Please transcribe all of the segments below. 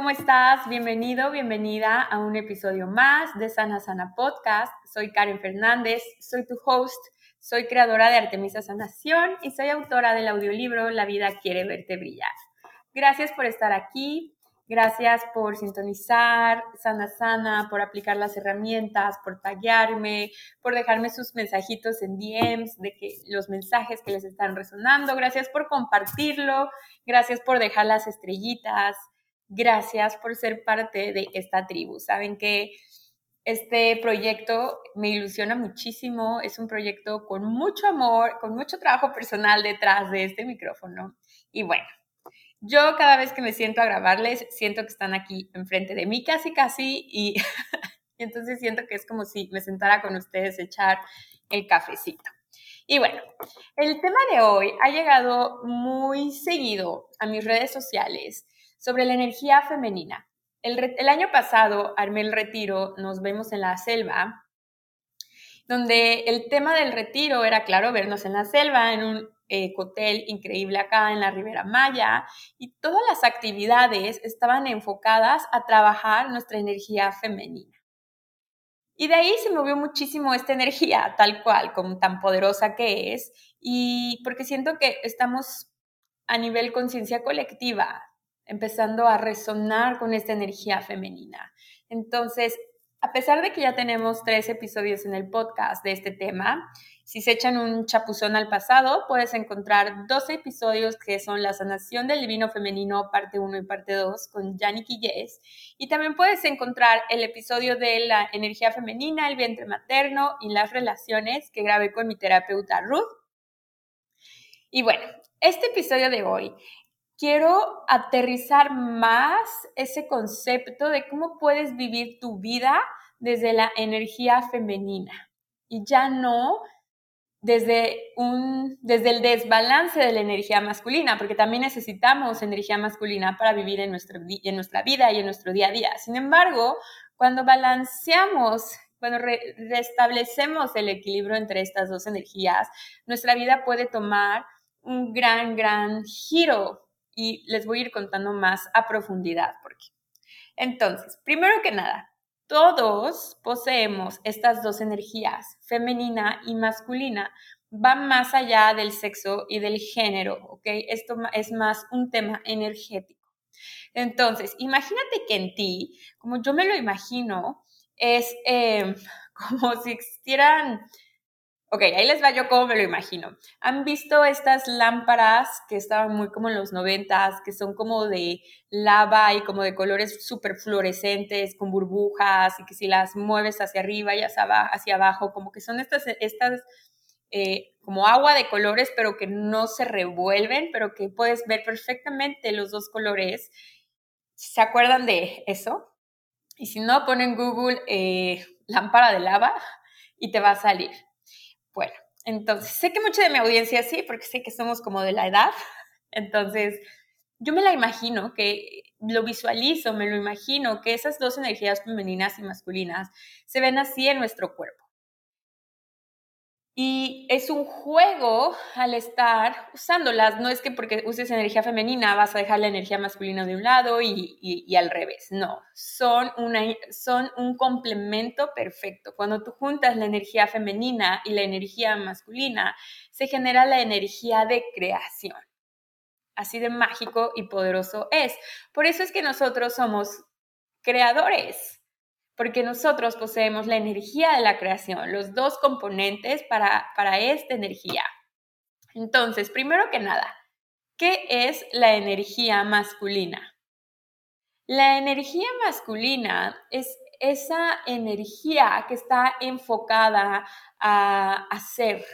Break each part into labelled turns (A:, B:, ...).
A: ¿Cómo estás? Bienvenido, bienvenida a un episodio más de Sana Sana Podcast. Soy Karen Fernández, soy tu host, soy creadora de Artemisa Sanación y soy autora del audiolibro La vida quiere verte brillar. Gracias por estar aquí, gracias por sintonizar Sana Sana, por aplicar las herramientas, por tallarme, por dejarme sus mensajitos en DMs de que los mensajes que les están resonando. Gracias por compartirlo, gracias por dejar las estrellitas gracias por ser parte de esta tribu. Saben que este proyecto me ilusiona muchísimo, es un proyecto con mucho amor, con mucho trabajo personal detrás de este micrófono. Y bueno, yo cada vez que me siento a grabarles, siento que están aquí enfrente de mí casi, casi, y, entonces siento que es como si me sentara con ustedes a echar el cafecito. Y bueno, el tema de hoy ha llegado muy seguido a mis redes sociales sobre la energía femenina. El, año pasado armé el retiro, nos vemos en la selva, donde el tema del retiro era, claro, vernos en la selva, en un eh, hotel increíble acá en la Ribera Maya, y todas las actividades estaban enfocadas a trabajar nuestra energía femenina. Y de ahí se movió muchísimo esta energía, tal cual, como tan poderosa que es, y porque siento que estamos a nivel conciencia colectiva empezando a resonar con esta energía femenina. Entonces, a pesar de que ya tenemos tres episodios en el podcast de este tema, si se echan un chapuzón al pasado, puedes encontrar dos episodios que son La sanación del divino femenino, parte 1 y parte 2, con Yannick Yes. Y también puedes encontrar el episodio de la energía femenina, el vientre materno y las relaciones que grabé con mi terapeuta Ruth. Y bueno, este episodio de hoy quiero aterrizar más ese concepto de cómo puedes vivir tu vida desde la energía femenina y ya no desde, un, desde el desbalance de la energía masculina, porque también necesitamos energía masculina para vivir en, nuestro, en nuestra vida y en nuestro día a día. Sin embargo, cuando balanceamos, cuando restablecemos el equilibrio entre estas dos energías, nuestra vida puede tomar un gran, gran giro y les voy a ir contando más a profundidad porque. Entonces, primero que nada, todos poseemos estas dos energías, femenina y masculina. Va más allá del sexo y del género, ¿ok? Esto es más un tema energético. Entonces, imagínate que en ti, como yo me lo imagino, es eh, como si existieran Ok, ahí les va yo cómo me lo imagino. ¿Han visto estas lámparas que estaban muy como en los noventas, que son como de lava y como de colores súper fluorescentes, con burbujas, y que si las mueves hacia arriba y hacia abajo, como que son estas, estas eh, como agua de colores, pero que no se revuelven, pero que puedes ver perfectamente los dos colores. ¿Se acuerdan de eso? Y si no, ponen Google eh, lámpara de lava y te va a salir. Bueno, entonces, sé que mucha de mi audiencia sí, porque sé que somos como de la edad. Entonces, yo me la imagino, que lo visualizo, me lo imagino, que esas dos energías femeninas y masculinas se ven así en nuestro cuerpo. Y es un juego al estar usándolas. No es que porque uses energía femenina vas a dejar la energía masculina de un lado y, al revés. No, son, una, son un complemento perfecto. Cuando tú juntas la energía femenina y la energía masculina, se genera la energía de creación. Así de mágico y poderoso es. Por eso es que nosotros somos creadores porque nosotros poseemos la energía de la creación, los dos componentes para, para esta energía. Entonces, primero que nada, ¿qué es la energía masculina? La energía masculina es esa energía que está enfocada a hacer,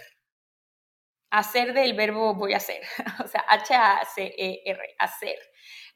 A: hacer del verbo voy a hacer, o sea, H-A-C-E-R, hacer.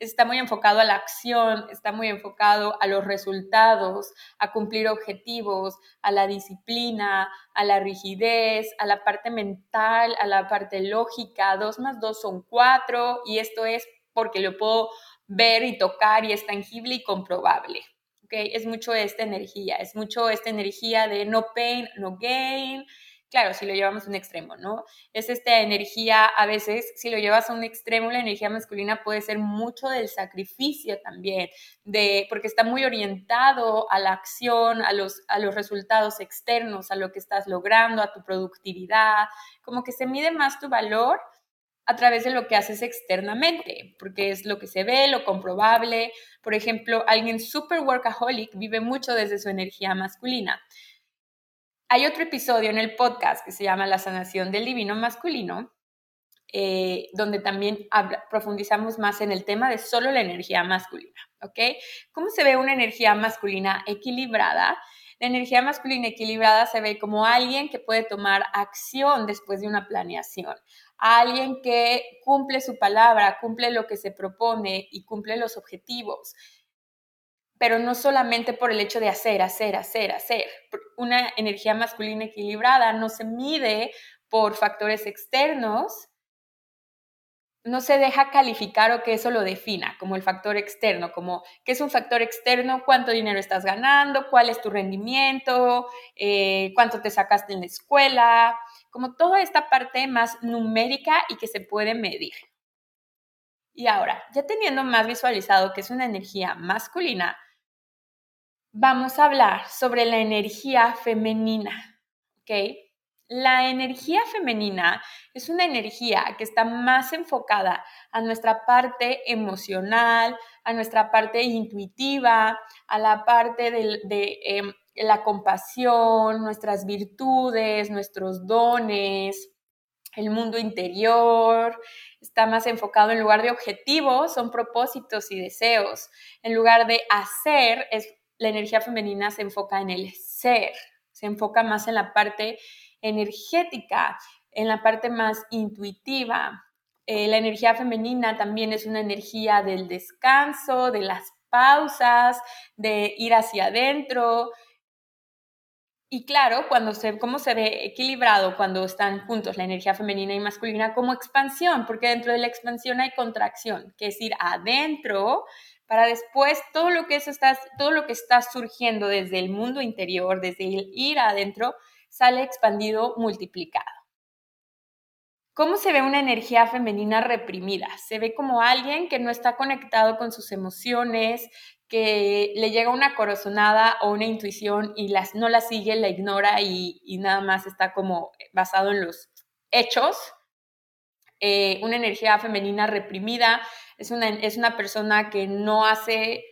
A: Está muy enfocado a la acción, está muy enfocado a los resultados, a cumplir objetivos, a la disciplina, a la rigidez, a la parte mental, a la parte lógica. Dos más dos son cuatro y esto es porque lo puedo ver y tocar y es tangible y comprobable. ¿okay? Es mucho esta energía, es mucho esta energía de no pain, no gain, claro, si lo llevamos a un extremo, ¿no? Es esta energía, a veces, si lo llevas a un extremo, la energía masculina puede ser mucho del sacrificio también, de, porque está muy orientado a la acción, a los, a los resultados externos, a lo que estás logrando, a tu productividad, como que se mide más tu valor a través de lo que haces externamente, porque es lo que se ve, lo comprobable. Por ejemplo, alguien super workaholic vive mucho desde su energía masculina hay otro episodio en el podcast que se llama La sanación del divino masculino, eh, donde también profundizamos más en el tema de solo la energía masculina, ¿ok? ¿Cómo se ve una energía masculina equilibrada? La energía masculina equilibrada se ve como alguien que puede tomar acción después de una planeación, alguien que cumple su palabra, cumple lo que se propone y cumple los objetivos pero no solamente por el hecho de hacer, hacer, hacer, hacer. Una energía masculina equilibrada no se mide por factores externos, no se deja calificar o que eso lo defina como el factor externo, como qué es un factor externo, cuánto dinero estás ganando, cuál es tu rendimiento, eh, cuánto te sacaste en la escuela, como toda esta parte más numérica y que se puede medir. Y ahora, ya teniendo más visualizado que es una energía masculina, vamos a hablar sobre la energía femenina, ¿ok? La energía femenina es una energía que está más enfocada a nuestra parte emocional, a nuestra parte intuitiva, a la parte de, em, la compasión, nuestras virtudes, nuestros dones, el mundo interior, está más enfocado en lugar de objetivos, son propósitos y deseos. En lugar de hacer, es la energía femenina se enfoca en el ser, se enfoca más en la parte energética, en la parte más intuitiva. Eh, la energía femenina también es una energía del descanso, de las pausas, de ir hacia adentro. Y claro, cuando se, cómo se ve equilibrado cuando están juntos la energía femenina y masculina como expansión, porque dentro de la expansión hay contracción, que es ir adentro para después todo lo que eso está, todo lo que está surgiendo desde el mundo interior, desde el ir adentro, sale expandido, multiplicado. ¿Cómo se ve una energía femenina reprimida? Se ve como alguien que no está conectado con sus emociones, que le llega una corazonada o una intuición y las, no la sigue, la ignora y, nada más está como basado en los hechos. Eh, una energía femenina reprimida es una, es una persona que no hace,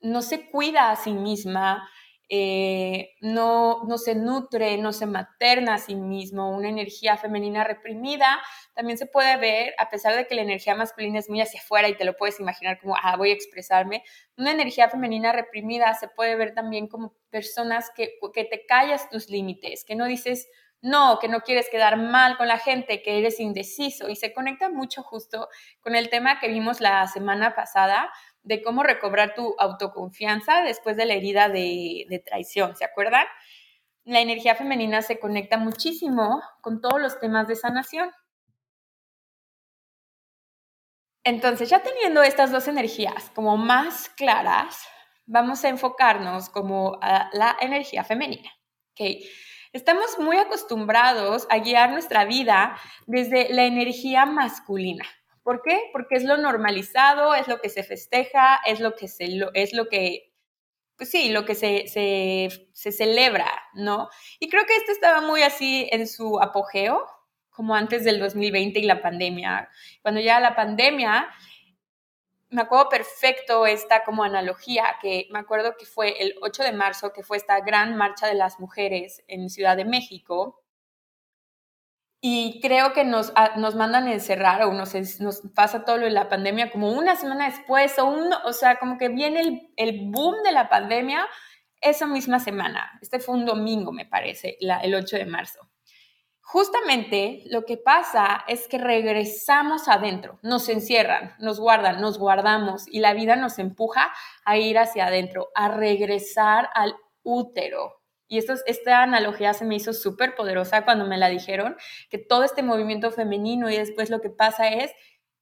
A: no se cuida a sí misma, eh, no, no se nutre, no se materna a sí mismo, una energía femenina reprimida, también se puede ver, a pesar de que la energía masculina es muy hacia afuera y te lo puedes imaginar como, ah, voy a expresarme, una energía femenina reprimida se puede ver también como personas que, que te callas tus límites, que no dices, no, que no quieres quedar mal con la gente, que eres indeciso y se conecta mucho justo con el tema que vimos la semana pasada de cómo recobrar tu autoconfianza después de la herida de, traición, ¿se acuerdan? La energía femenina se conecta muchísimo con todos los temas de sanación. Entonces, ya teniendo estas dos energías como más claras, vamos a enfocarnos como a la energía femenina. ¿okay? Estamos muy acostumbrados a guiar nuestra vida desde la energía masculina. ¿Por qué? Porque es lo normalizado, es lo que se festeja, es lo que se, es lo que, pues sí, lo que se, se, se celebra, ¿no? Y creo que esto estaba muy así en su apogeo, como antes del 2020 y la pandemia. Cuando ya la pandemia, me acuerdo perfecto esta como analogía, que me acuerdo que fue el 8 de marzo, que fue esta gran marcha de las mujeres en Ciudad de México. Y creo que nos, ah, nos mandan a encerrar o nos, nos pasa todo lo de la pandemia como una semana después o, un, o sea, como que viene el, el boom de la pandemia esa misma semana. Este fue un domingo, me parece, la, el 8 de marzo justamente lo que pasa es que regresamos adentro, nos encierran, nos guardan, nos guardamos y la vida nos empuja a ir hacia adentro, a regresar al útero. Y esto, esta analogía se me hizo súper poderosa cuando me la dijeron, que todo este movimiento femenino y después lo que pasa es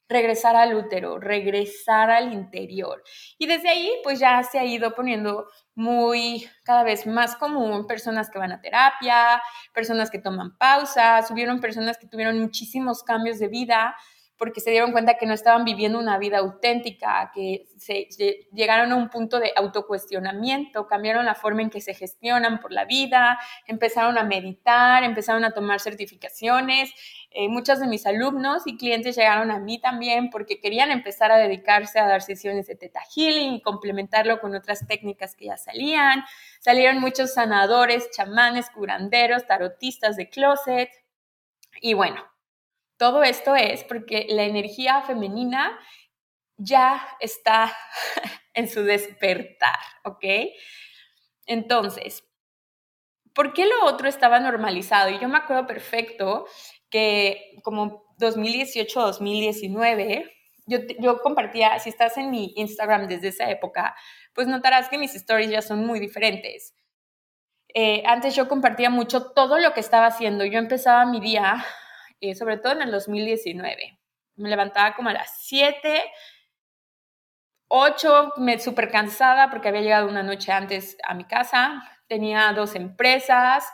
A: regresar al útero, regresar al interior. Y desde ahí, pues ya se ha ido poniendo muy, cada vez más común, personas que van a terapia, personas que toman pausas, hubieron personas que tuvieron muchísimos cambios de vida, porque se dieron cuenta que no estaban viviendo una vida auténtica, que llegaron a un punto de autocuestionamiento, cambiaron la forma en que se gestionan por la vida, empezaron a meditar, empezaron a tomar certificaciones. Eh, muchos de mis alumnos y clientes llegaron a mí también porque querían empezar a dedicarse a dar sesiones de Theta Healing y complementarlo con otras técnicas que ya salían. Salieron muchos sanadores, chamanes, curanderos, tarotistas de closet. Y bueno, todo esto es porque la energía femenina ya está en su despertar, ¿ok? Entonces, ¿por qué lo otro estaba normalizado? Y yo me acuerdo perfecto que como 2018-2019, yo, yo compartía, si estás en mi Instagram desde esa época, pues notarás que mis stories ya son muy diferentes. Eh, antes yo compartía mucho todo lo que estaba haciendo. Yo empezaba mi día eh, sobre todo en el 2019. Me levantaba como a las 7, 8, me súper cansada porque había llegado una noche antes a mi casa, tenía dos empresas,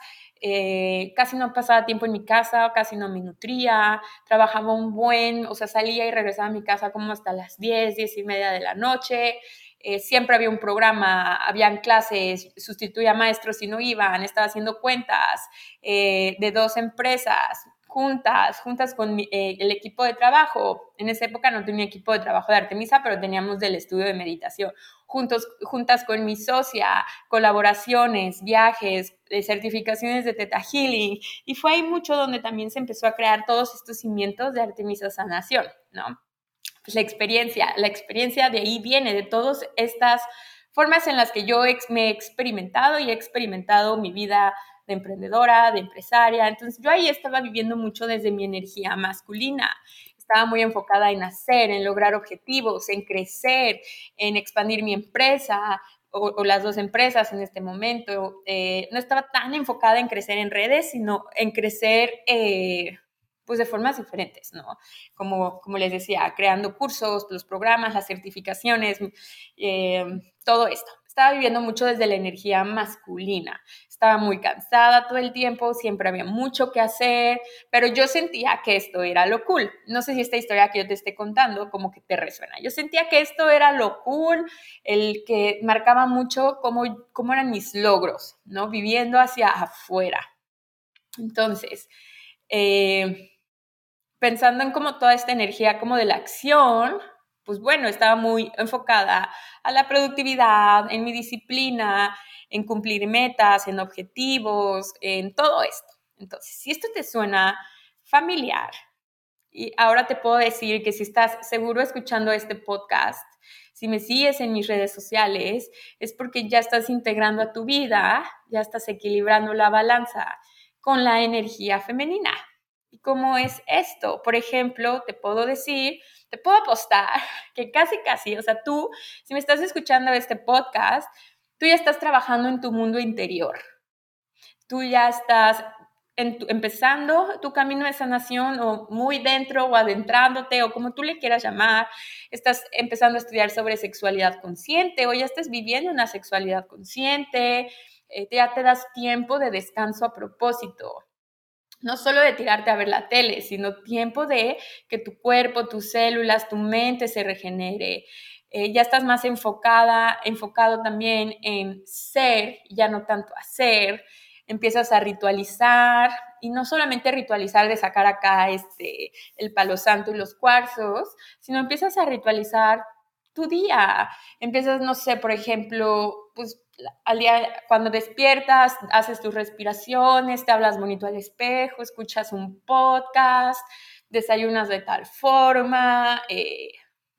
A: eh, casi no pasaba tiempo en mi casa, casi no me nutría, trabajaba un buen, o sea, salía y regresaba a mi casa como hasta las 10, 10 y media de la noche. Eh, siempre había un programa, habían clases, sustituía maestros y no iban, estaba haciendo cuentas de dos empresas, juntas, juntas con eh, el equipo de trabajo. En esa época no tenía equipo de trabajo de Artemisa, pero teníamos del estudio de meditación. Juntos, juntas con mi socia, colaboraciones, viajes, eh, certificaciones de Teta Healing. Y fue ahí mucho donde también se empezó a crear todos estos cimientos de Artemisa Sanación, ¿no? Pues la experiencia, la experiencia de ahí viene, de todas estas formas en las que yo me he experimentado y he experimentado mi vida de emprendedora, de empresaria. Entonces yo ahí estaba viviendo mucho desde mi energía masculina. Estaba muy enfocada en hacer, en lograr objetivos, en crecer, en expandir mi empresa, o, las dos empresas en este momento. Eh, no estaba tan enfocada en crecer en redes, sino en crecer eh, pues de formas diferentes, ¿no? Como, como les decía, creando cursos, los programas, las certificaciones, eh, todo esto. Estaba viviendo mucho desde la energía masculina estaba muy cansada todo el tiempo, siempre había mucho que hacer, pero yo sentía que esto era lo cool. No sé si esta historia que yo te esté contando como que te resuena. Yo sentía que esto era lo cool, el que marcaba mucho cómo, cómo eran mis logros, ¿no? Viviendo hacia afuera. Entonces, eh, pensando en como toda esta energía como de la acción, pues bueno, estaba muy enfocada a la productividad, en mi disciplina, en cumplir metas, en objetivos, en todo esto. Entonces, si esto te suena familiar, y ahora te puedo decir que si estás seguro escuchando este podcast, si me sigues en mis redes sociales, es porque ya estás integrando a tu vida, ya estás equilibrando la balanza con la energía femenina. ¿Y cómo es esto? Por ejemplo, te puedo decir, te puedo apostar que casi, casi, o sea, tú, si me estás escuchando este podcast, tú ya estás trabajando en tu mundo interior. Tú ya estás empezando tu camino de sanación o muy dentro o adentrándote o como tú le quieras llamar, estás empezando a estudiar sobre sexualidad consciente o ya estás viviendo una sexualidad consciente, eh, ya te das tiempo de descanso a propósito. No solo de tirarte a ver la tele, sino tiempo de que tu cuerpo, tus células, tu mente se regenere, eh, ya estás más enfocada, enfocado también en ser, ya no tanto hacer, empiezas a ritualizar y no solamente ritualizar de sacar acá este, el palo santo y los cuarzos, sino empiezas a ritualizar tu día. Empiezas, no sé, por ejemplo, pues al día, cuando despiertas, haces tus respiraciones, te hablas bonito al espejo, escuchas un podcast, desayunas de tal forma, eh,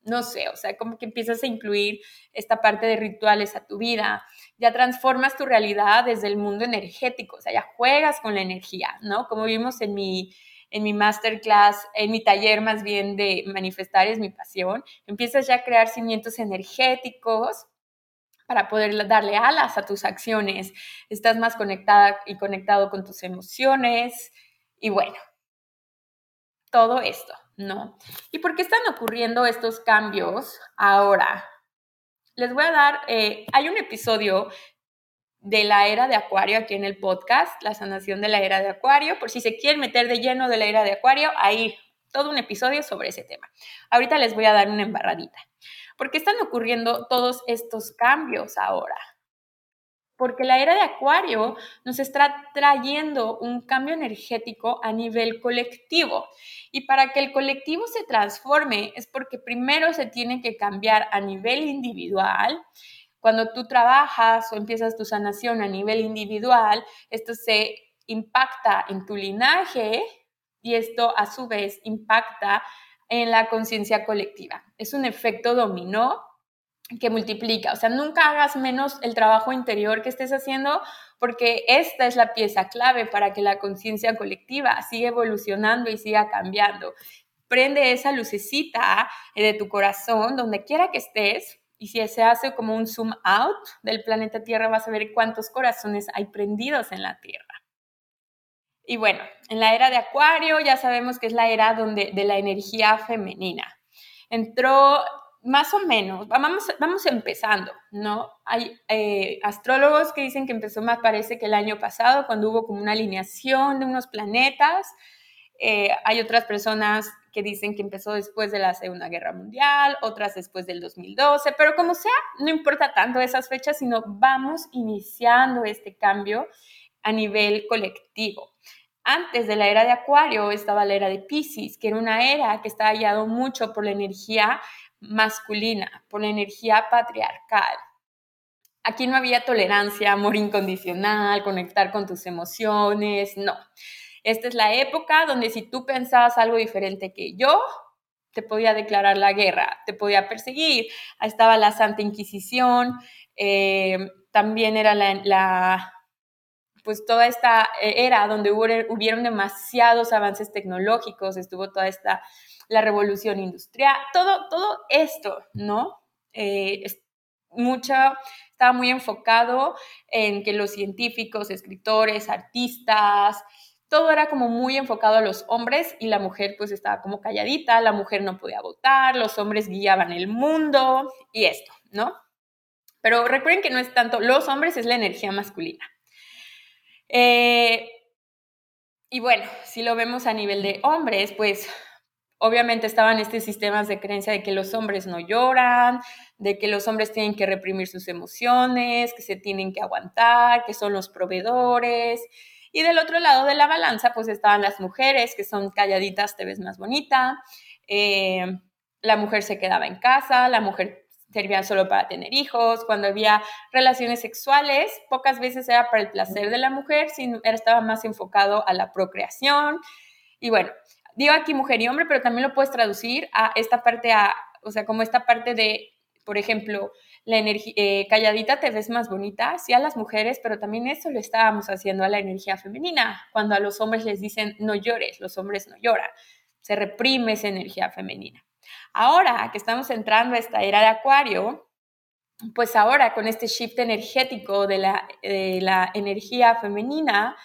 A: no sé, o sea, como que empiezas a incluir esta parte de rituales a tu vida, ya transformas tu realidad desde el mundo energético, o sea, ya juegas con la energía, ¿no? Como vimos en mi, en mi masterclass, en mi taller más bien de manifestar es mi pasión, empiezas ya a crear cimientos energéticos para poder darle alas a tus acciones, estás más conectada y conectado con tus emociones y bueno, todo esto. ¿no? ¿Y por qué están ocurriendo estos cambios ahora? Les voy a dar, eh, hay un episodio de la era de Acuario aquí en el podcast, la sanación de la era de Acuario, por si se quieren meter de lleno de la era de Acuario, ahí todo un episodio sobre ese tema. Ahorita les voy a dar una embarradita. ¿Por qué están ocurriendo todos estos cambios ahora? porque la era de Acuario nos está trayendo un cambio energético a nivel colectivo. Y para que el colectivo se transforme es porque primero se tiene que cambiar a nivel individual. Cuando tú trabajas o empiezas tu sanación a nivel individual, esto se impacta en tu linaje y esto a su vez impacta en la conciencia colectiva. Es un efecto dominó que multiplica. O sea, nunca hagas menos el trabajo interior que estés haciendo porque esta es la pieza clave para que la conciencia colectiva siga evolucionando y siga cambiando. Prende esa lucecita de tu corazón donde quiera que estés y si se hace como un zoom out del planeta Tierra vas a ver cuántos corazones hay prendidos en la Tierra. Y bueno, en la era de Acuario ya sabemos que es la era donde, de la energía femenina. Entró más o menos, vamos, vamos empezando, ¿no? Hay eh, astrólogos que dicen que empezó más parece que el año pasado, cuando hubo como una alineación de unos planetas. Eh, hay otras personas que dicen que empezó después de la Segunda Guerra Mundial, otras después del 2012, pero como sea, no importa tanto esas fechas, sino vamos iniciando este cambio a nivel colectivo. Antes de la era de Acuario estaba la era de Pisces, que era una era que está hallado mucho por la energía masculina, por la energía patriarcal. Aquí no había tolerancia, amor incondicional, conectar con tus emociones, no. Esta es la época donde si tú pensabas algo diferente que yo, te podía declarar la guerra, te podía perseguir. Estaba la Santa Inquisición, eh, también era la, pues toda esta era donde hubo, hubieron demasiados avances tecnológicos, estuvo toda esta la revolución industrial, todo, todo esto, ¿no? Eh, mucho, estaba muy enfocado en que los científicos, escritores, artistas, todo era como muy enfocado a los hombres y la mujer pues estaba como calladita, la mujer no podía votar, los hombres guiaban el mundo y esto, ¿no? Pero recuerden que no es tanto, los hombres es la energía masculina. Eh, y bueno, si lo vemos a nivel de hombres, pues obviamente estaban estos sistemas de creencia de que los hombres no lloran, de que los hombres tienen que reprimir sus emociones, que se tienen que aguantar, que son los proveedores. Y del otro lado de la balanza, pues estaban las mujeres, que son calladitas, te ves más bonita. Eh, la mujer se quedaba en casa, la mujer servía solo para tener hijos. Cuando había relaciones sexuales, pocas veces era para el placer de la mujer, sino estaba más enfocado a la procreación. Y bueno, digo aquí mujer y hombre, pero también lo puedes traducir a esta parte, a, o sea, como esta parte de, por ejemplo, la energía, eh, calladita te ves más bonita, sí a las mujeres, pero también eso lo estábamos haciendo a la energía femenina, cuando a los hombres les dicen no llores, los hombres no lloran, se reprime esa energía femenina. Ahora que estamos entrando a esta era de acuario, pues ahora con este shift energético de la, de la energía femenina,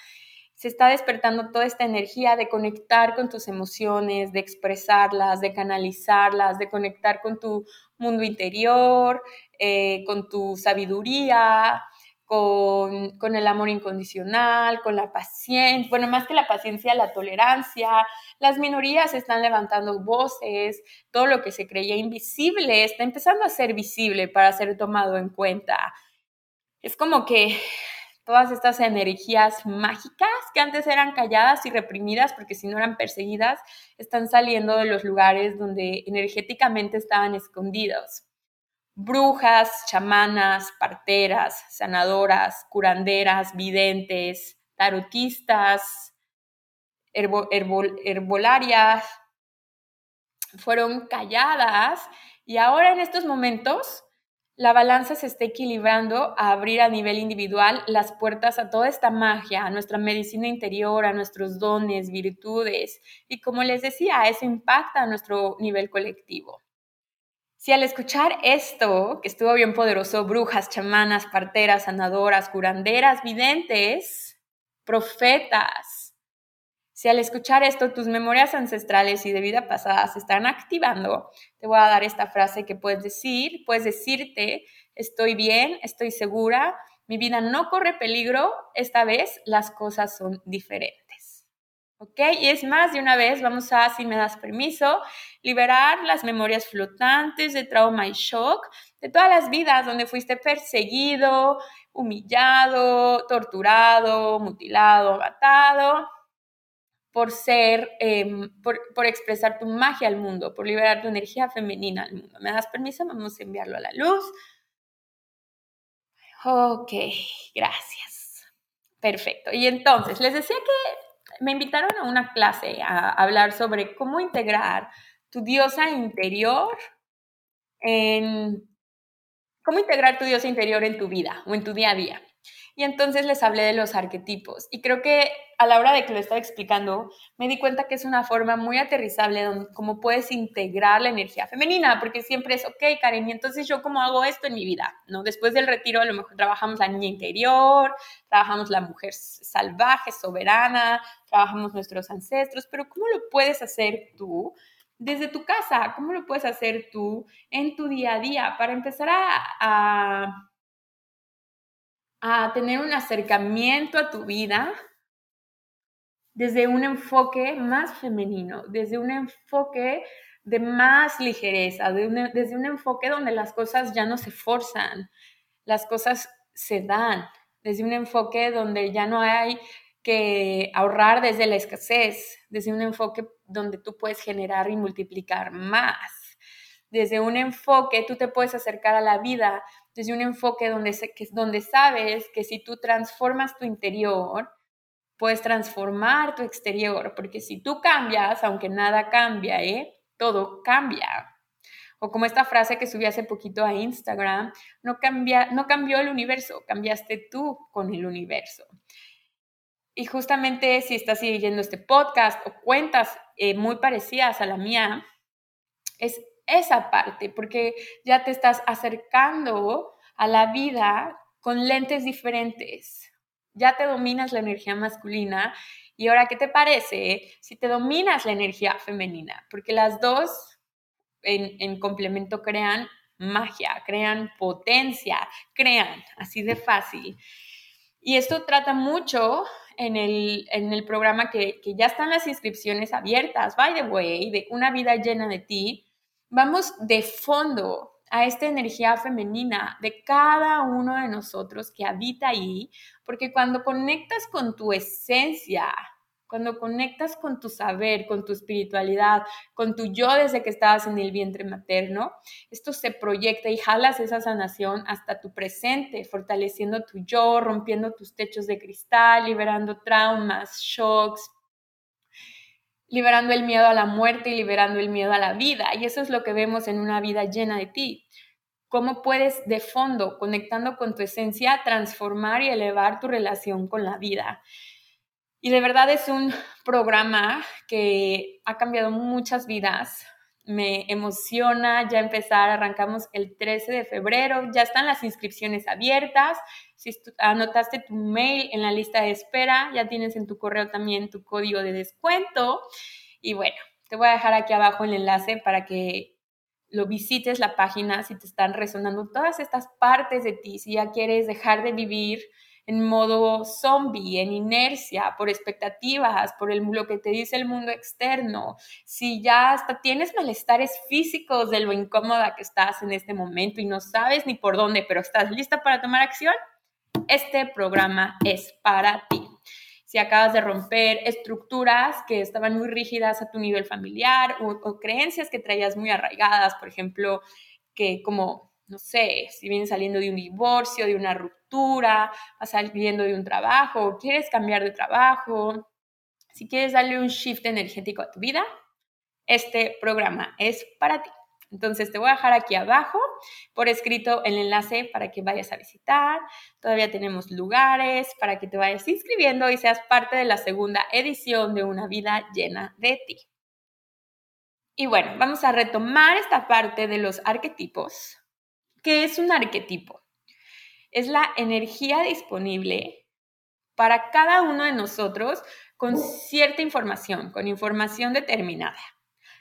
A: se está despertando toda esta energía de conectar con tus emociones, de expresarlas, de canalizarlas, de conectar con tu mundo interior, eh, con tu sabiduría, con, el amor incondicional, con la paciencia, bueno, más que la paciencia, la tolerancia. Las minorías están levantando voces, todo lo que se creía invisible está empezando a ser visible para ser tomado en cuenta. Es como que todas estas energías mágicas que antes eran calladas y reprimidas porque si no eran perseguidas, están saliendo de los lugares donde energéticamente estaban escondidos. Brujas, chamanas, parteras, sanadoras, curanderas, videntes, tarotistas, herbolarias, fueron calladas Y ahora en estos momentos, la balanza se está equilibrando a abrir a nivel individual las puertas a toda esta magia, a nuestra medicina interior, a nuestros dones, virtudes. Y como les decía, eso impacta a nuestro nivel colectivo. Si al escuchar esto, que estuvo bien poderoso, brujas, chamanas, parteras, sanadoras, curanderas, videntes, profetas, si al escuchar esto tus memorias ancestrales y de vida pasada se están activando, te voy a dar esta frase que puedes decir, puedes decirte, estoy bien, estoy segura, mi vida no corre peligro, esta vez las cosas son diferentes. ¿Ok? Y es más, de una vez vamos a, si me das permiso, liberar las memorias flotantes de trauma y shock de todas las vidas donde fuiste perseguido, humillado, torturado, mutilado, matado por ser, em, por, por, expresar tu magia al mundo, por liberar tu energía femenina al mundo. ¿Me das permiso? Vamos a enviarlo a la luz. Ok, gracias. Perfecto. Y entonces, les decía que me invitaron a una clase a hablar sobre cómo integrar tu diosa interior en cómo integrar tu diosa interior en tu vida o en tu día a día. Y entonces les hablé de los arquetipos. Y creo que a la hora de que lo estaba explicando, me di cuenta que es una forma muy aterrizable donde cómo puedes integrar la energía femenina, porque siempre es, ok, Karen, y entonces yo cómo hago esto en mi vida, ¿no? Después del retiro a lo mejor trabajamos la niña interior, trabajamos la mujer salvaje, soberana, trabajamos nuestros ancestros, pero ¿cómo lo puedes hacer tú? Desde tu casa, ¿cómo lo puedes hacer tú en tu día a día para empezar a tener un acercamiento a tu vida desde un enfoque más femenino, desde un enfoque de más ligereza, desde un enfoque donde las cosas ya no se forzan, las cosas se dan, desde un enfoque donde ya no hay que ahorrar desde la escasez, desde un enfoque donde tú puedes generar y multiplicar más, desde un enfoque tú te puedes acercar a la vida desde un enfoque donde, que, donde sabes que si tú transformas tu interior, puedes transformar tu exterior, porque si tú cambias, aunque nada cambia, ¿eh? todo cambia. O como esta frase que subí hace poquito a Instagram, no, cambia, no cambió el universo, cambiaste tú con el universo. Y justamente si estás siguiendo este podcast o cuentas eh, muy parecidas a la mía, es esa parte, porque ya te estás acercando a la vida con lentes diferentes. Ya te dominas la energía masculina y ahora, ¿qué te parece si te dominas la energía femenina? Porque las dos en, en complemento crean magia, crean potencia, crean, así de fácil. Y esto trata mucho en el, en el programa que, que, ya están las inscripciones abiertas, by the way, de una vida llena de ti, vamos de fondo a esta energía femenina de cada uno de nosotros que habita ahí, porque cuando conectas con tu esencia, cuando conectas con tu saber, con tu espiritualidad, con tu yo desde que estabas en el vientre materno, esto se proyecta y jalas esa sanación hasta tu presente, fortaleciendo tu yo, rompiendo tus techos de cristal, liberando traumas, shocks, liberando el miedo a la muerte y liberando el miedo a la vida. Y eso es lo que vemos en una vida llena de ti. Cómo puedes de fondo, conectando con tu esencia, transformar y elevar tu relación con la vida. Y de verdad es un programa que ha cambiado muchas vidas. Me emociona ya empezar. Arrancamos el 13 de febrero. Ya están las inscripciones abiertas. Si anotaste tu mail en la lista de espera, ya tienes en tu correo también tu código de descuento. Y bueno, te voy a dejar aquí abajo el enlace para que lo visites la página si te están resonando todas estas partes de ti, si ya quieres dejar de vivir en modo zombie, en inercia, por expectativas, por el, lo que te dice el mundo externo, si ya hasta tienes malestares físicos de lo incómoda que estás en este momento y no sabes ni por dónde, pero estás lista para tomar acción, este programa es para ti. Si acabas de romper estructuras que estaban muy rígidas a tu nivel familiar o, creencias que traías muy arraigadas, por ejemplo, que como, no sé, si vienes saliendo de un divorcio, de una ruptura, vas saliendo de un trabajo, quieres cambiar de trabajo, si quieres darle un shift energético a tu vida, este programa es para ti. Entonces te voy a dejar aquí abajo por escrito el enlace para que vayas a visitar. Todavía tenemos lugares para que te vayas inscribiendo y seas parte de la segunda edición de Una vida llena de ti. Y bueno, vamos a retomar esta parte de los arquetipos. ¿Qué es un arquetipo? Es la energía disponible para cada uno de nosotros con cierta información, con información determinada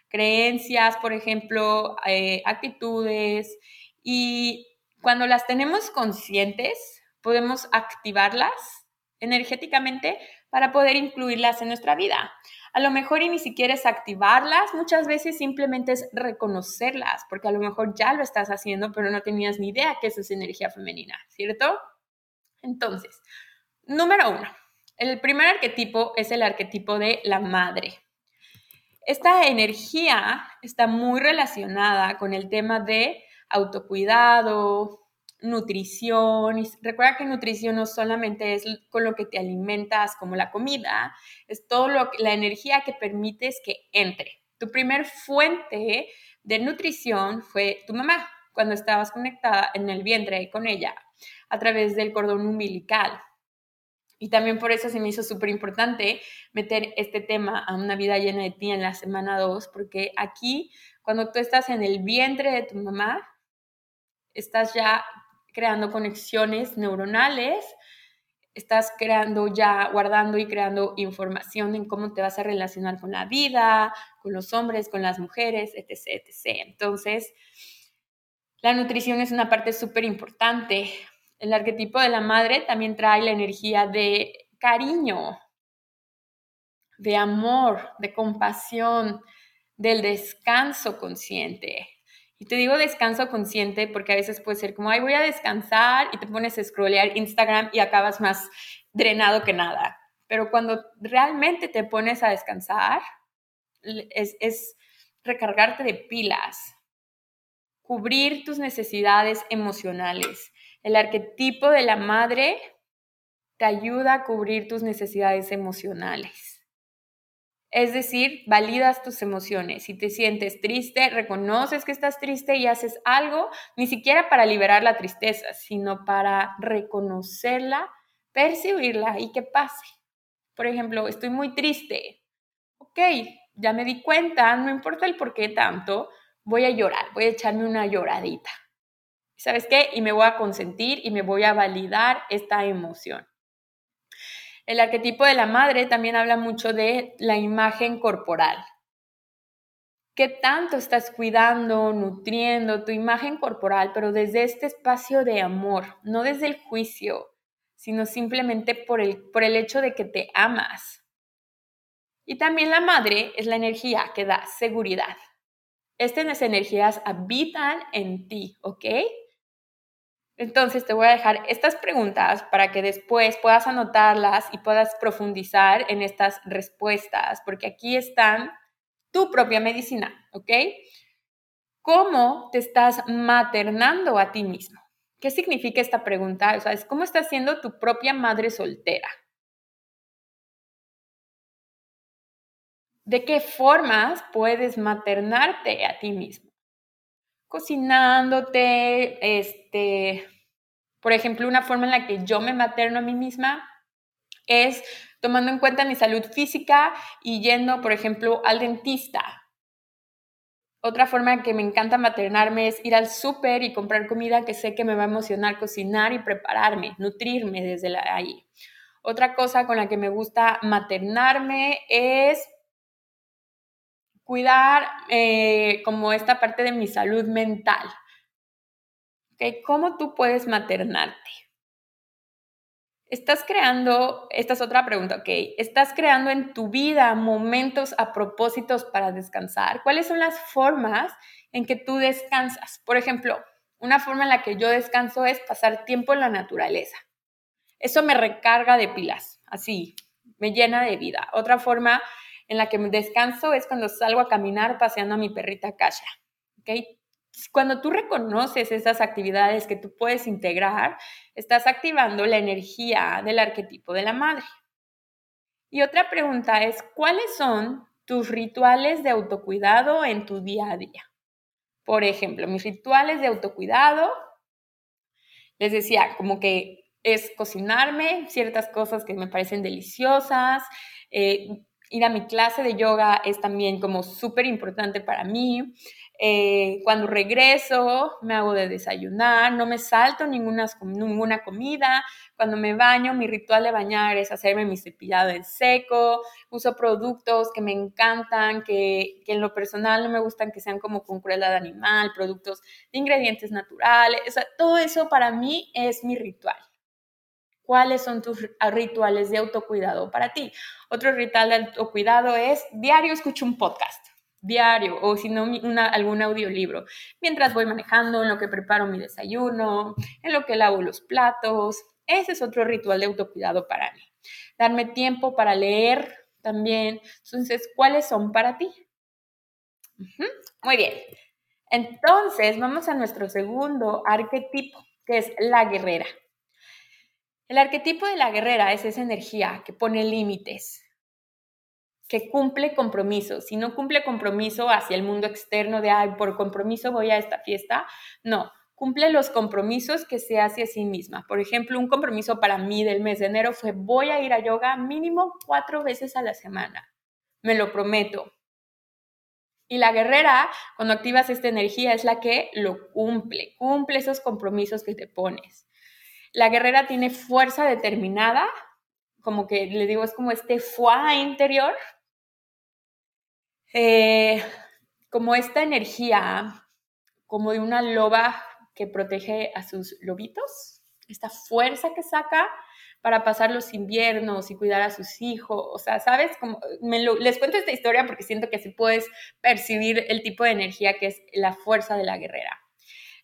A: creencias, por ejemplo, eh, actitudes, y cuando las tenemos conscientes, podemos activarlas energéticamente para poder incluirlas en nuestra vida. A lo mejor y ni siquiera es activarlas, muchas veces simplemente es reconocerlas, porque a lo mejor ya lo estás haciendo, pero no tenías ni idea que eso es energía femenina, ¿cierto? Entonces, número uno, el primer arquetipo es el arquetipo de la madre. Esta energía está muy relacionada con el tema de autocuidado, nutrición. Y recuerda que nutrición no solamente es con lo que te alimentas como la comida, es todo lo la energía que permites que entre. Tu primer fuente de nutrición fue tu mamá cuando estabas conectada en el vientre con ella a través del cordón umbilical. Y también por eso se me hizo súper importante meter este tema a una vida llena de ti en la semana 2, porque aquí, cuando tú estás en el vientre de tu mamá, estás ya creando conexiones neuronales, estás creando ya, guardando y creando información en cómo te vas a relacionar con la vida, con los hombres, con las mujeres, etc. etc. Entonces, la nutrición es una parte súper importante el arquetipo de la madre también trae la energía de cariño, de amor, de compasión, del descanso consciente. Y te digo descanso consciente porque a veces puede ser como, ay, voy a descansar y te pones a scrollear Instagram y acabas más drenado que nada. Pero cuando realmente te pones a descansar, es, es recargarte de pilas, cubrir tus necesidades emocionales, el arquetipo de la madre te ayuda a cubrir tus necesidades emocionales. Es decir, validas tus emociones. Si te sientes triste, reconoces que estás triste y haces algo, ni siquiera para liberar la tristeza, sino para reconocerla, percibirla y que pase. Por ejemplo, estoy muy triste. Ok, ya me di cuenta, no importa el por qué tanto, voy a llorar, voy a echarme una lloradita. ¿Sabes qué? Y me voy a consentir y me voy a validar esta emoción. El arquetipo de la madre también habla mucho de la imagen corporal. ¿Qué tanto estás cuidando, nutriendo tu imagen corporal, pero desde este espacio de amor, no desde el juicio, sino simplemente por el, por el hecho de que te amas? Y también la madre es la energía que da seguridad. Estas energías habitan en ti, ¿ok? Entonces te voy a dejar estas preguntas para que después puedas anotarlas y puedas profundizar en estas respuestas, porque aquí están tu propia medicina, ¿ok? ¿Cómo te estás maternando a ti mismo? ¿Qué significa esta pregunta? O sea, es cómo estás siendo tu propia madre soltera. ¿De qué formas puedes maternarte a ti mismo? Cocinándote, este, por ejemplo, una forma en la que yo me materno a mí misma es tomando en cuenta mi salud física y yendo, por ejemplo, al dentista. Otra forma que me encanta maternarme es ir al súper y comprar comida que sé que me va a emocionar cocinar y prepararme, nutrirme desde ahí. Otra cosa con la que me gusta maternarme es cuidar eh, como esta parte de mi salud mental. ¿Okay? ¿Cómo tú puedes maternarte? Estás creando, esta es otra pregunta, ¿ok? ¿Estás creando en tu vida momentos a propósitos para descansar? ¿Cuáles son las formas en que tú descansas? Por ejemplo, una forma en la que yo descanso es pasar tiempo en la naturaleza. Eso me recarga de pilas, así, me llena de vida. Otra forma en la que descanso es cuando salgo a caminar paseando a mi perrita Kasha. ¿okay? Cuando tú reconoces esas actividades que tú puedes integrar, estás activando la energía del arquetipo de la madre. Y otra pregunta es, ¿cuáles son tus rituales de autocuidado en tu día a día? Por ejemplo, mis rituales de autocuidado, les decía, como que es cocinarme ciertas cosas que me parecen deliciosas, eh, ir a mi clase de yoga es también como súper importante para mí. Eh, cuando regreso, me hago de desayunar, no me salto ninguna, ninguna comida. Cuando me baño, mi ritual de bañar es hacerme mi cepillado en seco. Uso productos que me encantan, que, que en lo personal no me gustan que sean como con crueldad animal, productos de ingredientes naturales. todo eso para mí es mi ritual. ¿Cuáles son tus rituales de autocuidado para ti? Otro ritual de autocuidado es diario escucho un podcast diario o si no algún audiolibro, mientras voy manejando, en lo que preparo mi desayuno, en lo que lavo los platos. Ese es otro ritual de autocuidado para mí. Darme tiempo para leer también. Entonces, ¿cuáles son para ti? Muy bien. Entonces, vamos a nuestro segundo arquetipo, que es la guerrera. El arquetipo de la guerrera es esa energía que pone límites, que cumple compromisos. Si no cumple compromiso hacia el mundo externo de, ay, por compromiso voy a esta fiesta, no, cumple los compromisos que se hace a sí misma. Por ejemplo, un compromiso para mí del mes de enero fue voy a ir a yoga mínimo cuatro veces a la semana. Me lo prometo. Y la guerrera, cuando activas esta energía, es la que lo cumple, cumple esos compromisos que te pones. La guerrera tiene fuerza determinada, como que le digo, es como este fuá interior eh, como esta energía, como de una loba que protege a sus lobitos, esta fuerza que saca para pasar los inviernos y cuidar a sus hijos. O sea, ¿sabes? Como, les cuento esta historia porque siento que así puedes percibir el tipo de energía que es la fuerza de la guerrera.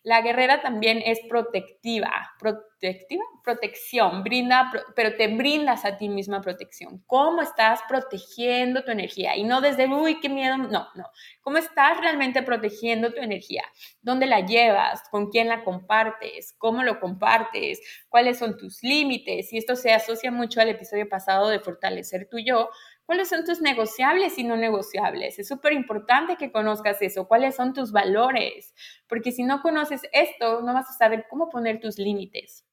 A: La guerrera también es protectiva, protectiva, protección, brinda, pero te brindas a ti misma protección. ¿Cómo estás protegiendo tu energía? Y no desde, uy, qué miedo, no, no. ¿Cómo estás realmente protegiendo tu energía? ¿Dónde la llevas? ¿Con quién la compartes? ¿Cómo lo compartes? ¿Cuáles son tus límites? Y esto se asocia mucho al episodio pasado de fortalecer tu yo, ¿Cuáles son tus negociables y no negociables? Es súper importante que conozcas eso. ¿Cuáles son tus valores? Porque si no conoces esto, no vas a saber cómo poner tus límites.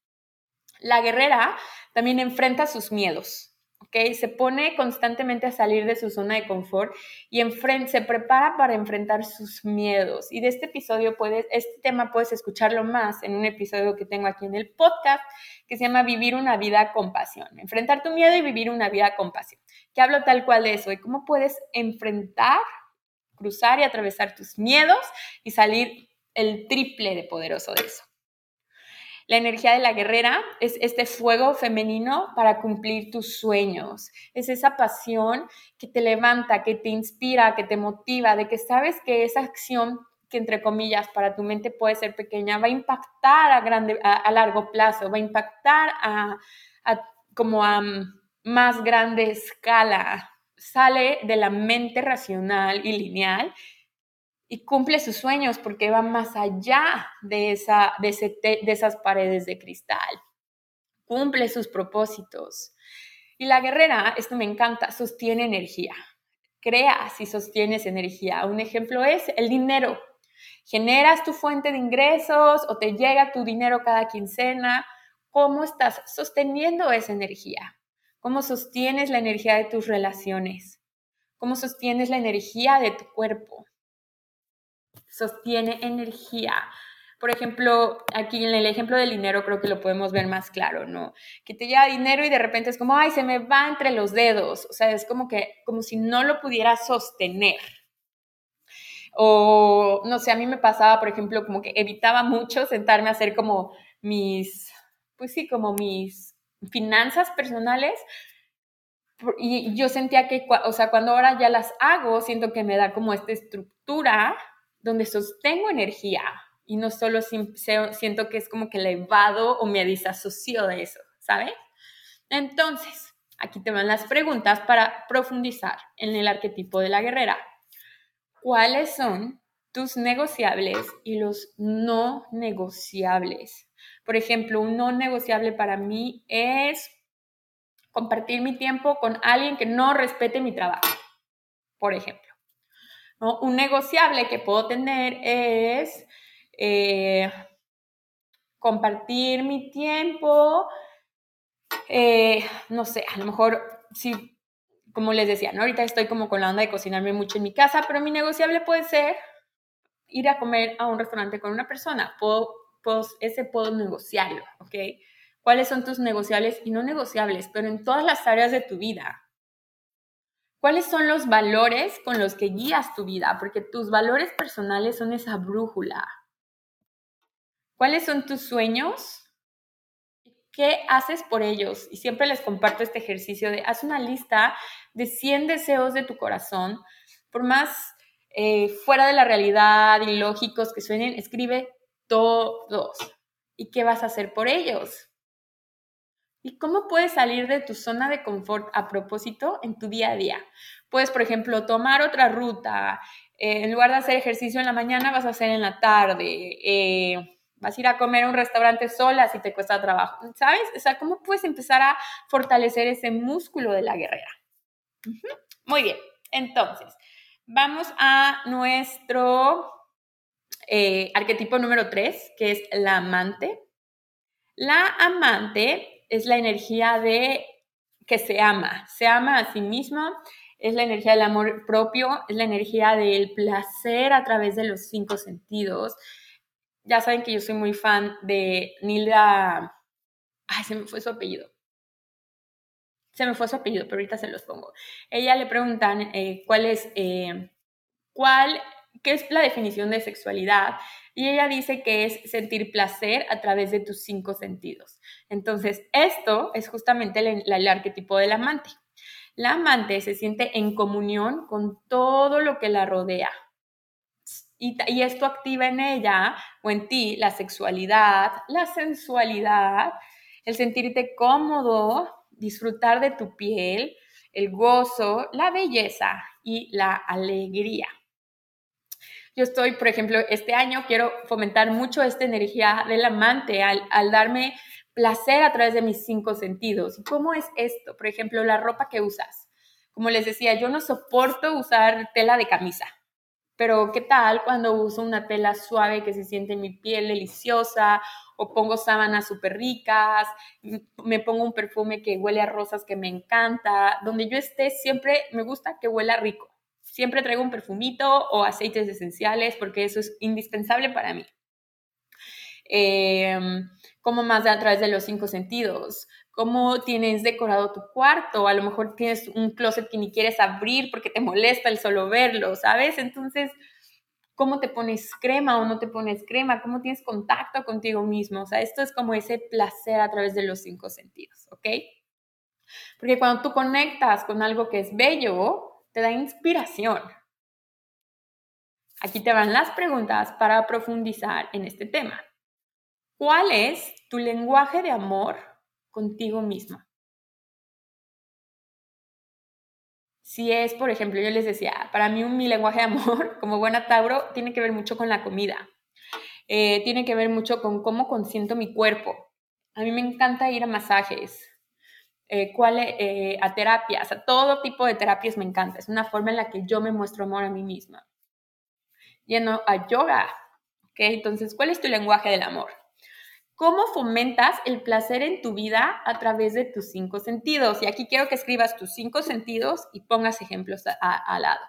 A: La guerrera también enfrenta sus miedos. ¿Ok? Se pone constantemente a salir de su zona de confort y se prepara para enfrentar sus miedos. Y de este episodio puedes, este tema puedes escucharlo más en un episodio que tengo aquí en el podcast que se llama Vivir una vida con pasión. Enfrentar tu miedo y vivir una vida con pasión que hablo tal cual de eso, de cómo puedes enfrentar, cruzar y atravesar tus miedos y salir el triple de poderoso de eso. La energía de la guerrera es este fuego femenino para cumplir tus sueños. Es esa pasión que te levanta, que te inspira, que te motiva, de que sabes que esa acción que entre comillas para tu mente puede ser pequeña va a impactar a, grande, a, largo plazo, va a impactar a, a como a más grande escala, sale de la mente racional y lineal y cumple sus sueños porque va más allá de, esa, de, de esas paredes de cristal. Cumple sus propósitos. Y la guerrera, esto me encanta, sostiene energía. Creas y sostienes energía. Un ejemplo es el dinero. Generas tu fuente de ingresos o te llega tu dinero cada quincena. ¿Cómo estás sosteniendo esa energía? cómo sostienes la energía de tus relaciones, cómo sostienes la energía de tu cuerpo. Sostiene energía. Por ejemplo, aquí en el ejemplo del dinero creo que lo podemos ver más claro, ¿no? Que te llega dinero y de repente es como, ay, se me va entre los dedos. O sea, es como que, como si no lo pudiera sostener. O, no sé, a mí me pasaba, por ejemplo, como que evitaba mucho sentarme a hacer como mis, pues sí, como mis finanzas personales y yo sentía que, o sea, cuando ahora ya las hago, siento que me da como esta estructura donde sostengo energía y no solo siento que es como que evado o me disasocio de eso, ¿sabes? Entonces, aquí te van las preguntas para profundizar en el arquetipo de la guerrera. ¿Cuáles son tus negociables y los no negociables? Por ejemplo, un no negociable para mí es compartir mi tiempo con alguien que no respete mi trabajo, por ejemplo. Un negociable que puedo tener es eh, compartir mi tiempo, eh, no sé, a lo mejor si, como les decía, ¿no? ahorita estoy como con la onda de cocinarme mucho en mi casa, pero mi negociable puede ser ir a comer a un restaurante con una persona. Puedo, ese puedo negociarlo, ¿ok? ¿Cuáles son tus negociables y no negociables, pero en todas las áreas de tu vida? ¿Cuáles son los valores con los que guías tu vida? Porque tus valores personales son esa brújula. ¿Cuáles son tus sueños? ¿Qué haces por ellos? Y siempre les comparto este ejercicio de haz una lista de 100 deseos de tu corazón. Por más eh, fuera de la realidad y lógicos que suenen, escribe todos. ¿Y qué vas a hacer por ellos? ¿Y cómo puedes salir de tu zona de confort a propósito en tu día a día? Puedes, por ejemplo, tomar otra ruta. Eh, en lugar de hacer ejercicio en la mañana, vas a hacer en la tarde. Eh, vas a ir a comer a un restaurante sola si te cuesta trabajo. ¿Sabes? O sea, ¿cómo puedes empezar a fortalecer ese músculo de la guerrera? Muy bien. Entonces, vamos a nuestro eh, arquetipo número 3, que es la amante. La amante es la energía de que se ama, se ama a sí mismo, es la energía del amor propio, es la energía del placer a través de los cinco sentidos. Ya saben que yo soy muy fan de Nilda, ay, se me fue su apellido. Se me fue su apellido, pero ahorita se los pongo. Ella le preguntan eh, cuál es, eh, cuál, qué es la definición de sexualidad y ella dice que es sentir placer a través de tus cinco sentidos. Entonces, esto es justamente el, arquetipo del amante. La amante se siente en comunión con todo lo que la rodea. Y, esto activa en ella o en ti la sexualidad, la sensualidad, el sentirte cómodo, disfrutar de tu piel, el gozo, la belleza y la alegría. Yo estoy, por ejemplo, este año quiero fomentar mucho esta energía del amante al, darme placer a través de mis cinco sentidos. ¿Y cómo es esto? Por ejemplo, la ropa que usas. Como les decía, yo no soporto usar tela de camisa. Pero ¿qué tal cuando uso una tela suave que se siente en mi piel deliciosa o pongo sábanas súper ricas, me pongo un perfume que huele a rosas que me encanta, donde yo esté siempre me gusta que huela rico. Siempre traigo un perfumito o aceites esenciales porque eso es indispensable para mí. Em, como más a través de los cinco sentidos, cómo tienes decorado tu cuarto, a lo mejor tienes un closet que ni quieres abrir porque te molesta el solo verlo, ¿sabes? Entonces, cómo te pones crema o no te pones crema, cómo tienes contacto contigo mismo, o sea, esto es como ese placer a través de los cinco sentidos, ¿ok? Porque cuando tú conectas con algo que es bello, te da inspiración. Aquí te van las preguntas para profundizar en este tema. ¿Cuál es tu lenguaje de amor contigo misma? Si es, por ejemplo, yo les decía, para mí mi lenguaje de amor como buena Tauro tiene que ver mucho con la comida. Eh, tiene que ver mucho con cómo consiento mi cuerpo. A mí me encanta ir a masajes, eh, eh, a terapias, a todo tipo de terapias me encanta. Es una forma en la que yo me muestro amor a mí misma. Yendo a yoga, ¿ok? Entonces, ¿cuál es tu lenguaje del amor? ¿Cómo fomentas el placer en tu vida a través de tus cinco sentidos? Y aquí quiero que escribas tus cinco sentidos y pongas ejemplos al lado.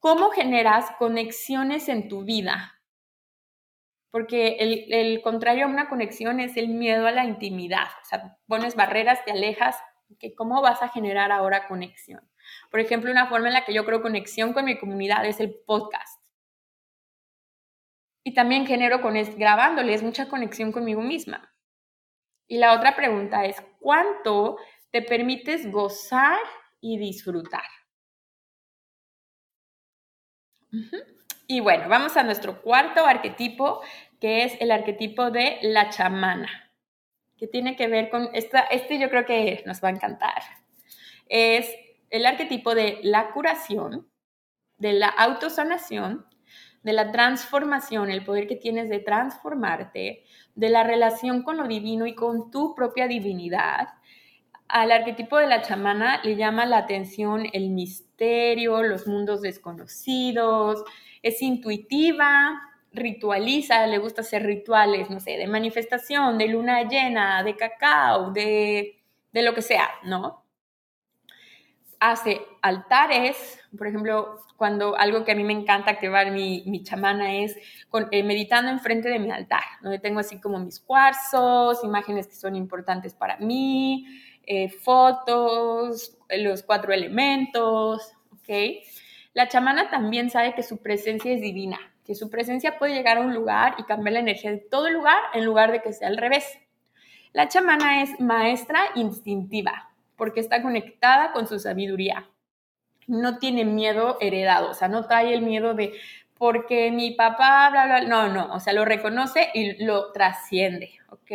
A: ¿Cómo generas conexiones en tu vida? Porque el, contrario a una conexión es el miedo a la intimidad. O sea, pones barreras, te alejas, que ¿cómo vas a generar ahora conexión? Por ejemplo, una forma en la que yo creo conexión con mi comunidad es el podcast. Y también genero con grabándoles mucha conexión conmigo misma. Y la otra pregunta es, ¿cuánto te permites gozar y disfrutar? Y bueno, vamos a nuestro cuarto arquetipo, que es el arquetipo de la chamana, que tiene que ver con, esta, este yo creo que nos va a encantar. Es el arquetipo de la curación, de la autosanación, de la transformación, el poder que tienes de transformarte, de la relación con lo divino y con tu propia divinidad. Al arquetipo de la chamana le llama la atención el misterio los mundos desconocidos, es intuitiva, ritualiza, le gusta hacer rituales, no sé, de manifestación, de luna llena, de cacao, de, de lo que sea, ¿no? Hace altares, por ejemplo, cuando algo que a mí me encanta activar mi, mi chamana es con, eh, meditando enfrente de mi altar, donde tengo así como mis cuarzos, imágenes que son importantes para mí, eh, fotos, los cuatro elementos, ¿ok? La chamana también sabe que su presencia es divina, que su presencia puede llegar a un lugar y cambiar la energía de todo el lugar en lugar de que sea al revés. La chamana es maestra instintiva porque está conectada con su sabiduría. No tiene miedo heredado, o sea, no trae el miedo de porque mi papá, bla, bla, no, no, o sea, lo reconoce y lo trasciende, ¿ok?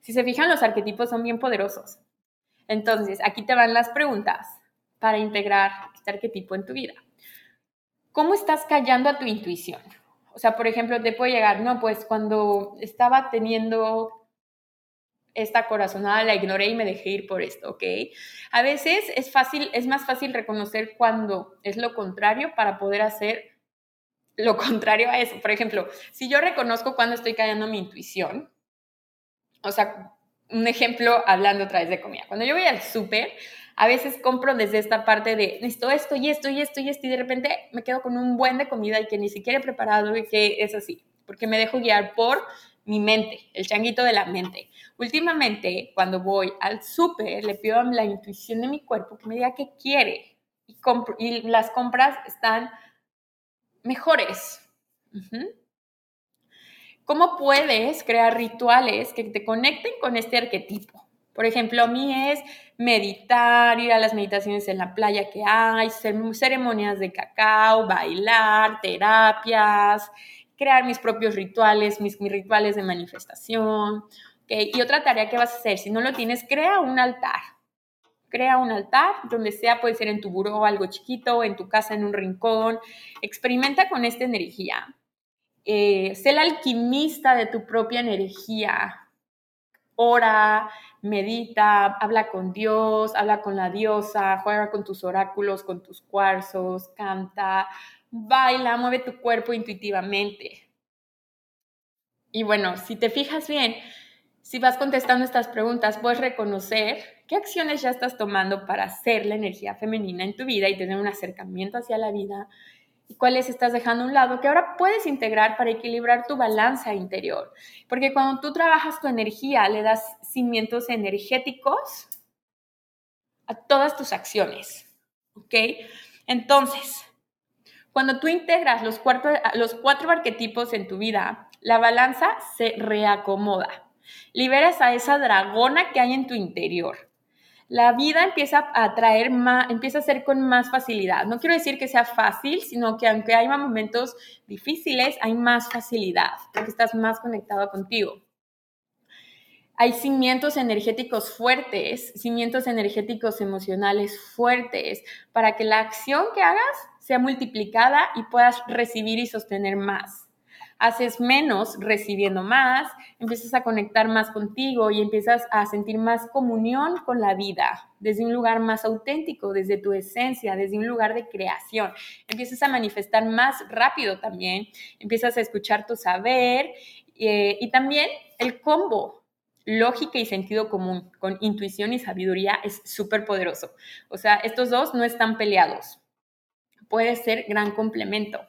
A: Si se fijan, los arquetipos son bien poderosos. Entonces, aquí te van las preguntas para integrar este arquetipo en tu vida. ¿Cómo estás callando a tu intuición? O sea, por ejemplo, te puede llegar, no, pues cuando estaba teniendo esta corazonada la ignoré y me dejé ir por esto, ¿ok? A veces es fácil, es más fácil reconocer cuando es lo contrario para poder hacer lo contrario a eso. Por ejemplo, si yo reconozco cuando estoy callando mi intuición, o sea, un ejemplo hablando otra vez de comida. Cuando yo voy al súper, a veces compro desde esta parte de esto, esto y esto y esto y esto y de repente me quedo con un buen de comida y que ni siquiera he preparado y que es así, porque me dejo guiar por mi mente, el changuito de la mente. Últimamente, cuando voy al súper, le pido a la intuición de mi cuerpo que me diga qué quiere y las compras están mejores. ¿Cómo puedes crear rituales que te conecten con este arquetipo? Por ejemplo, a mí es meditar, ir a las meditaciones en la playa que hay, ceremonias de cacao, bailar, terapias, crear mis propios rituales, mis, rituales de manifestación. ¿okay? Y otra tarea que vas a hacer, si no lo tienes, crea un altar. Crea un altar, donde sea, puede ser en tu buró, algo chiquito, en tu casa, en un rincón. Experimenta con esta energía. Eh, sé el alquimista de tu propia energía. Ora, medita, habla con Dios, habla con la diosa, juega con tus oráculos, con tus cuarzos, canta, baila, mueve tu cuerpo intuitivamente. Y bueno, si te fijas bien, si vas contestando estas preguntas, puedes reconocer qué acciones ya estás tomando para hacer la energía femenina en tu vida y tener un acercamiento hacia la vida cuáles estás dejando a un lado que ahora puedes integrar para equilibrar tu balanza interior. Porque cuando tú trabajas tu energía, le das cimientos energéticos a todas tus acciones. ¿Ok? Entonces, cuando tú integras los, los cuatro arquetipos en tu vida, la balanza se reacomoda. Liberas a esa dragona que hay en tu interior. La vida empieza a traer más, empieza a ser con más facilidad. No quiero decir que sea fácil, sino que aunque hay momentos difíciles, hay más facilidad, porque estás más conectado contigo hay cimientos energéticos fuertes, cimientos energéticos emocionales fuertes, para que la acción que hagas sea multiplicada y puedas recibir y sostener más. Haces menos recibiendo más, empiezas a conectar más contigo y empiezas a sentir más comunión con la vida, desde un lugar más auténtico, desde tu esencia, desde un lugar de creación. Empiezas a manifestar más rápido también, empiezas a escuchar tu saber eh, y también el combo lógica y sentido común con intuición y sabiduría es súper poderoso. O sea, estos dos no están peleados. Puede ser gran complemento.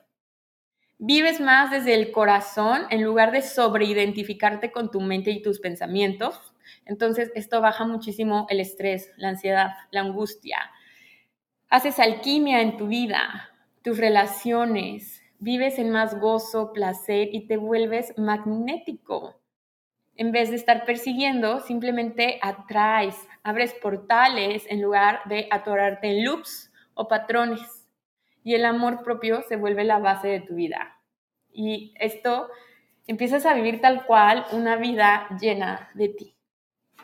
A: Vives más desde el corazón en lugar de sobreidentificarte con tu mente y tus pensamientos. Entonces, esto baja muchísimo el estrés, la ansiedad, la angustia. Haces alquimia en tu vida, tus relaciones, vives en más gozo, placer y te vuelves magnético en vez de estar persiguiendo, simplemente atraes, abres portales en lugar de atorarte en loops o patrones. Y el amor propio se vuelve la base de tu vida. Y esto empiezas a vivir tal cual una vida llena de ti.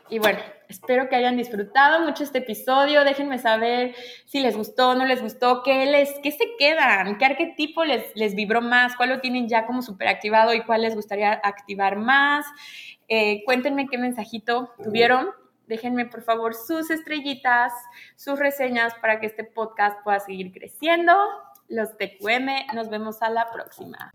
A: Y bueno, espero que hayan disfrutado mucho este episodio. Déjenme saber si les gustó, no les gustó, qué, les, qué se quedan, qué arquetipo les, les vibró más, cuál lo tienen ya como súper activado y cuál les gustaría activar más. Eh, cuéntenme qué mensajito tuvieron déjenme por favor sus estrellitas, sus reseñas para que este podcast pueda seguir creciendo. Los TQM, nos vemos a la próxima.